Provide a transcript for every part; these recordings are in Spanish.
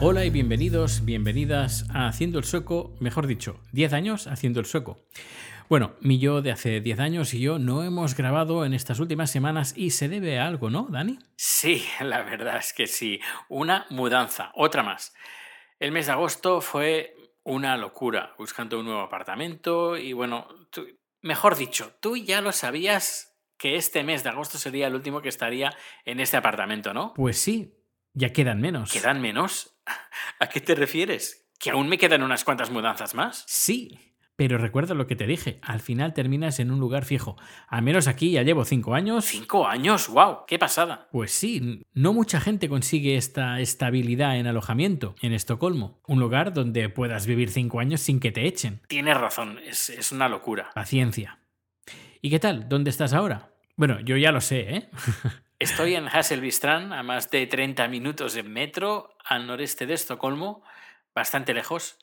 Hola y bienvenidos, bienvenidas a Haciendo el Sueco, mejor dicho, 10 años haciendo el sueco. Bueno, mi yo de hace 10 años y yo no hemos grabado en estas últimas semanas y se debe a algo, ¿no, Dani? Sí, la verdad es que sí. Una mudanza, otra más. El mes de agosto fue una locura, buscando un nuevo apartamento y bueno, tú- mejor dicho, tú ya lo sabías que este mes de agosto sería el último que estaría en este apartamento, ¿no? Pues sí, ya quedan menos. ¿Quedan menos? ¿A qué te refieres? ¿Que aún me quedan unas cuantas mudanzas más? Sí, pero recuerda lo que te dije, al final terminas en un lugar fijo. Al menos aquí ya llevo 5 años. ¿Cinco años? ¡Wow! ¡Qué pasada! Pues sí, no mucha gente consigue esta estabilidad en alojamiento en Estocolmo, un lugar donde puedas vivir 5 años sin que te echen. Tienes razón, es, es una locura. Paciencia. ¿Y qué tal? ¿Dónde estás ahora? Bueno, yo ya lo sé, ¿eh? Estoy en Hasselbystrand, a más de 30 minutos en metro, al noreste de Estocolmo, bastante lejos,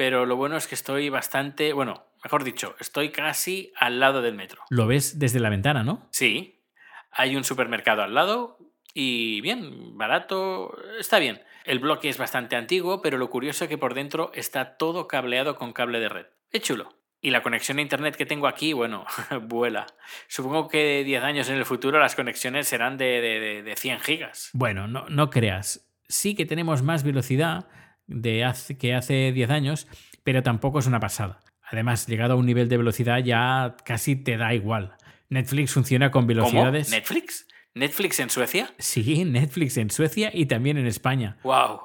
pero lo bueno es que estoy bastante, bueno, mejor dicho, estoy casi al lado del metro. Lo ves desde la ventana, ¿no? Sí, hay un supermercado al lado y bien, barato, está bien. El bloque es bastante antiguo, pero lo curioso es que por dentro está todo cableado con cable de red. Es chulo. Y la conexión a internet que tengo aquí, bueno, vuela. Supongo que 10 años en el futuro las conexiones serán de, de- de- de 100 gigas. Bueno, no, no creas. Sí que tenemos más velocidad de hace, que hace 10 años, pero tampoco es una pasada. Además, llegado a un nivel de velocidad ya casi te da igual. Netflix funciona con ¿Cómo? velocidades... ¿Netflix? ¿Netflix en Suecia? Sí, Netflix en Suecia y también en España. ¡Wow!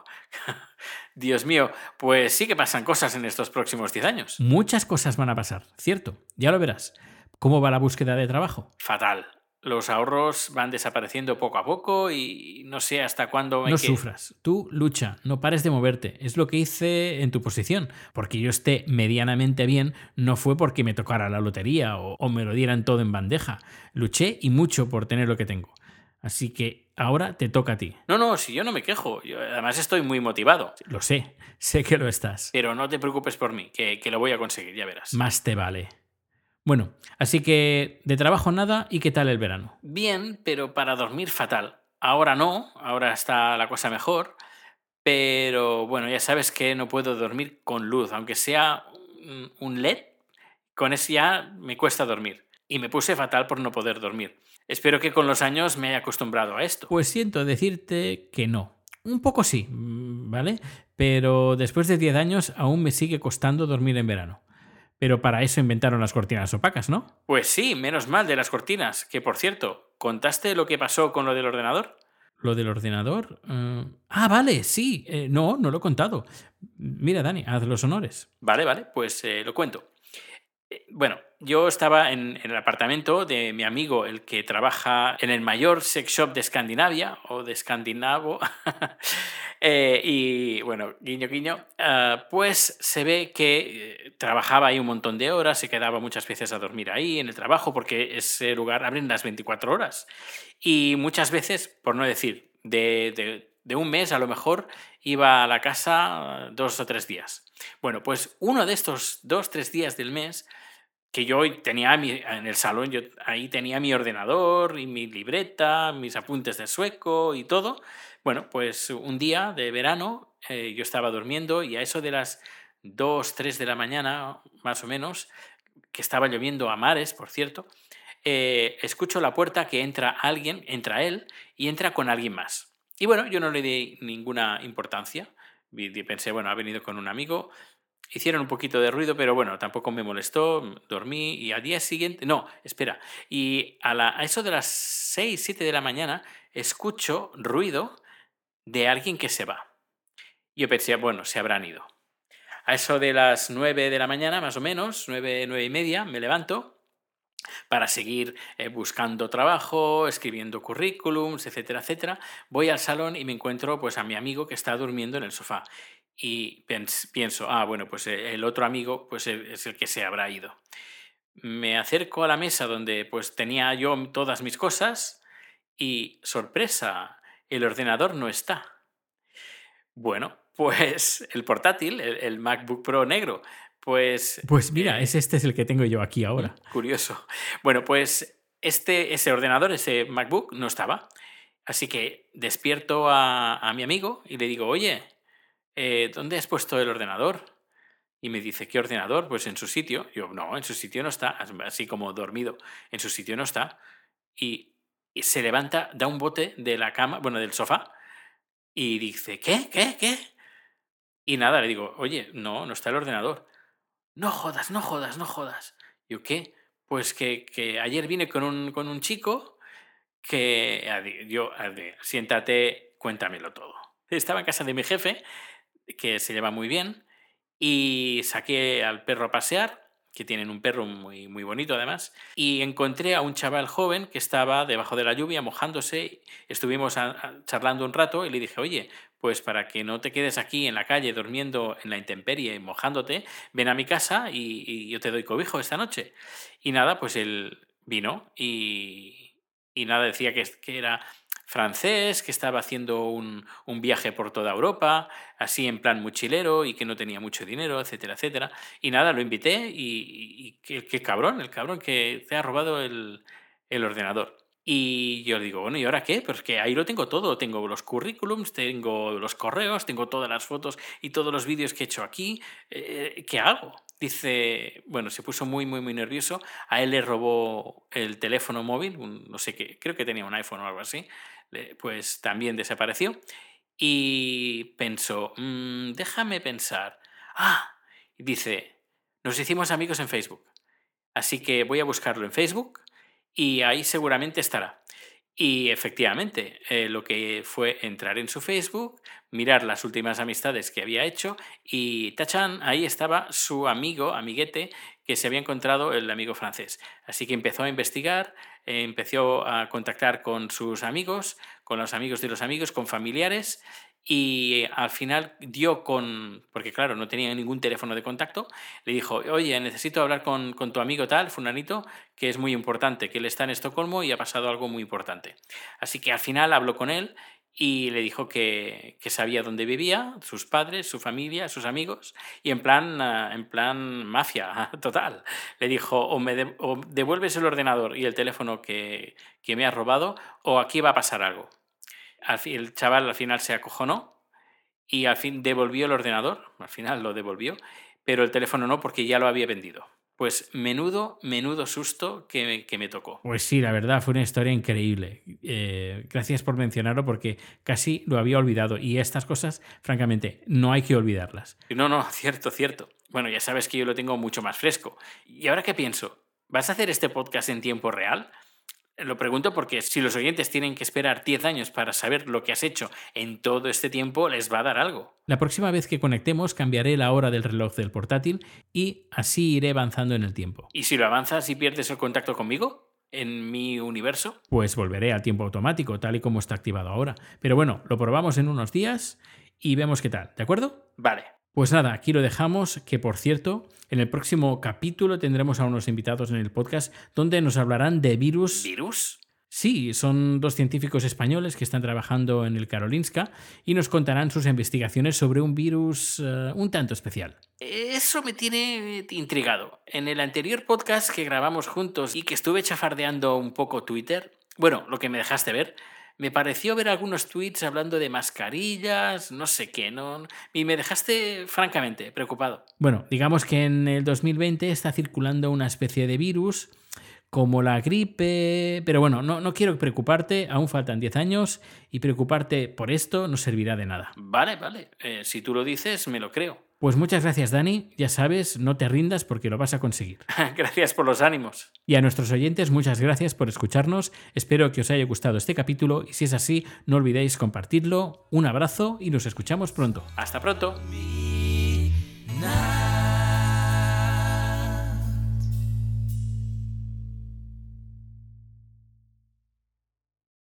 Dios mío, pues sí que pasan cosas en estos próximos 10 años. Muchas cosas van a pasar, ¿cierto? Ya lo verás. ¿Cómo va la búsqueda de trabajo? Fatal. Los ahorros van desapareciendo poco a poco y no sé hasta cuándo... hay No sufras. Tú lucha, no pares de moverte. Es lo que hice en tu posición. Porque yo esté medianamente bien no fue porque me tocara la lotería o, o me lo dieran todo en bandeja. Luché y mucho por tener lo que tengo. Así que ahora te toca a ti. No, no, si yo no me quejo. Yo, además estoy muy motivado. Lo sé, sé que lo estás. Pero no te preocupes por mí, que, que lo voy a conseguir, ya verás. Más te vale. Bueno, así que de trabajo nada y qué tal el verano. Bien, pero para dormir fatal. Ahora no, ahora está la cosa mejor. Pero bueno, ya sabes que no puedo dormir con luz, aunque sea un- LED, con eso ya me cuesta dormir. Y me puse fatal por no poder dormir. Espero que con los años me haya acostumbrado a esto. Pues siento decirte que no. Un poco sí, ¿vale? Pero después de 10 años aún me sigue costando dormir en verano. Pero para eso inventaron las cortinas opacas, ¿no? Pues sí, menos mal de las cortinas. Que por cierto, ¿contaste lo que pasó con lo del ordenador? Lo del ordenador. eh, Ah, vale, sí. eh, no, no lo he contado. Mira, Dani, haz los honores. Vale, vale, pues eh, lo cuento. Eh, Bueno, yo estaba en, el apartamento de mi amigo, el que trabaja en el mayor sex shop de Escandinavia, o de Escandinavo, Eh, y bueno, guiño, guiño, ah, pues se ve que eh, trabajaba ahí un montón de horas, se quedaba muchas veces a dormir ahí en el trabajo, porque ese lugar abren las 24 horas. Y muchas veces, por no decir, de, de- de un mes a lo mejor, iba a la casa dos o tres días. Bueno, pues uno de estos dos, tres días del mes, que yo tenía mi- en el salón, yo ahí tenía mi ordenador y mi libreta, mis apuntes de sueco y todo. Bueno, pues un día de verano eh, yo estaba durmiendo y a eso de las 2, 3 de la mañana, más o menos, que estaba lloviendo a mares, por cierto, eh, escucho la puerta que entra alguien, entra él y entra con alguien más. Y bueno, yo no le di ninguna importancia. Pensé, bueno, ha venido con un amigo. Hicieron un poquito de ruido, pero bueno, tampoco me molestó. Dormí y al día siguiente. No, espera. Y a eso de las 6, 7 de la mañana, escucho ruido de alguien que se va. Yo pensé, bueno, se habrán ido. A eso de las 9 de la mañana, más o menos, 9, 9 y media, me levanto para seguir eh, buscando trabajo, escribiendo currículums, etcétera, etcétera. Voy al salón y me encuentro pues a mi amigo que está durmiendo en el sofá. Y pienso, ah, bueno, pues eh, el otro amigo pues eh, es el que se habrá ido. Me acerco a la mesa donde pues tenía yo todas mis cosas y sorpresa, el ordenador no está. Bueno, pues el portátil, el, MacBook Pro negro, pues... Pues mira, eh, este es el que tengo yo aquí ahora. Curioso. Bueno, pues este, ese ordenador, ese MacBook, no estaba. Así que despierto a, mi amigo y le digo, oye, eh, ¿dónde has puesto el ordenador? Y me dice, ¿qué ordenador? Pues en su sitio. Yo, no, en su sitio no está, así como dormido, en su sitio no está. Y, se levanta, da un bote de la cama, bueno, del sofá, y dice, ¿qué? ¿Qué? ¿Qué? Y nada, le digo, oye, no, no está el ordenador. No jodas, no jodas, no jodas. Yo, ¿qué? Pues que, ayer vine con un, con un chico que yo, siéntate, cuéntamelo todo. Estaba en casa de mi jefe, que se lleva muy bien, y saqué al perro a pasear, que tienen un perro muy, muy bonito además, y encontré a un chaval joven que estaba debajo de la lluvia mojándose, estuvimos charlando un rato y le dije, oye, pues para que no te quedes aquí en la calle durmiendo en la intemperie, mojándote, ven a mi casa y, y yo te doy cobijo esta noche. Y nada, pues él vino y, y nada, decía que, que era francés, que estaba haciendo un, viaje por toda Europa, así en plan mochilero y que no tenía mucho dinero, etcétera, etcétera. Y nada, lo invité y, qué, cabrón, el cabrón que te ha robado el, ordenador. Y yo le digo, bueno, ¿y ahora qué? Pues que ahí lo tengo todo. Tengo los currículums, tengo los correos, tengo todas las fotos y todos los vídeos que he hecho aquí. Eh, ¿Qué hago? Dice, bueno, se puso muy, muy, muy nervioso. A él le robó el teléfono móvil, no sé qué, creo que tenía un iPhone o algo así. Pues también desapareció. Y pensó, mm, déjame pensar. Ah, dice, nos hicimos amigos en Facebook. Así que voy a buscarlo en Facebook y ahí seguramente estará. Y efectivamente, eh, lo que fue entrar en su Facebook, mirar las últimas amistades que había hecho y tachan, ahí estaba su amigo, amiguete, que se había encontrado el amigo francés. Así que empezó a investigar, empezó a contactar con sus amigos, con los amigos de los amigos, con familiares y al final dio con, porque claro, no tenía ningún teléfono de contacto, le dijo, oye, necesito hablar con, tu amigo tal, Funanito, que es muy importante, que él está en Estocolmo y ha pasado algo muy importante. Así que al final habló con él y le dijo que, sabía dónde vivía, sus padres, su familia, sus amigos, y en plan, ah, en plan mafia total. Le dijo, o me devuelves el ordenador y el teléfono que, que me has robado, o aquí va a pasar algo el chaval al final se acojonó y al fin devolvió el ordenador, al final lo devolvió, pero el teléfono no porque ya lo había vendido. Pues menudo, menudo susto que me, que me tocó. Pues sí, la verdad, fue una historia increíble. Eh, gracias por mencionarlo porque casi lo había olvidado. Y estas cosas, francamente, no hay que olvidarlas. No, no, cierto, cierto. Bueno, ya sabes que yo lo tengo mucho más fresco. ¿Y ahora qué pienso? ¿Vas a hacer este podcast en tiempo real? Lo pregunto porque si los oyentes tienen que esperar 10 años para saber lo que has hecho en todo este tiempo, les va a dar algo. La próxima vez que conectemos cambiaré la hora del reloj del portátil y así iré avanzando en el tiempo. ¿Y si lo avanzas y pierdes el contacto conmigo? ¿En mi universo? Pues volveré al tiempo automático, tal y como está activado ahora. Pero bueno, lo probamos en unos días y vemos qué tal, ¿de acuerdo? Vale. Pues nada, aquí lo dejamos, que por cierto, en el próximo capítulo tendremos a unos invitados en el podcast donde nos hablarán de virus. ¿Virus? Sí, son dos científicos españoles que están trabajando en el Karolinska y nos contarán sus investigaciones sobre un virus eh, un tanto especial. Eso me tiene intrigado. En el anterior podcast que grabamos juntos y que estuve chafardeando un poco Twitter, bueno, lo que me dejaste ver, me pareció ver algunos tweets hablando de mascarillas, no sé qué, ¿no? Y me dejaste francamente preocupado. Bueno, digamos que en el 2020 está circulando una especie de virus como la gripe, pero bueno, no, no quiero preocuparte, aún faltan 10 años y preocuparte por esto no servirá de nada. Vale, vale, eh, si tú lo dices, me lo creo. Pues muchas gracias, Dani. Ya sabes, no te rindas porque lo vas a conseguir. gracias por los ánimos. Y a nuestros oyentes, muchas gracias por escucharnos. Espero que os haya gustado este capítulo y si es así, no olvidéis compartirlo. Un abrazo y nos escuchamos pronto. Hasta pronto.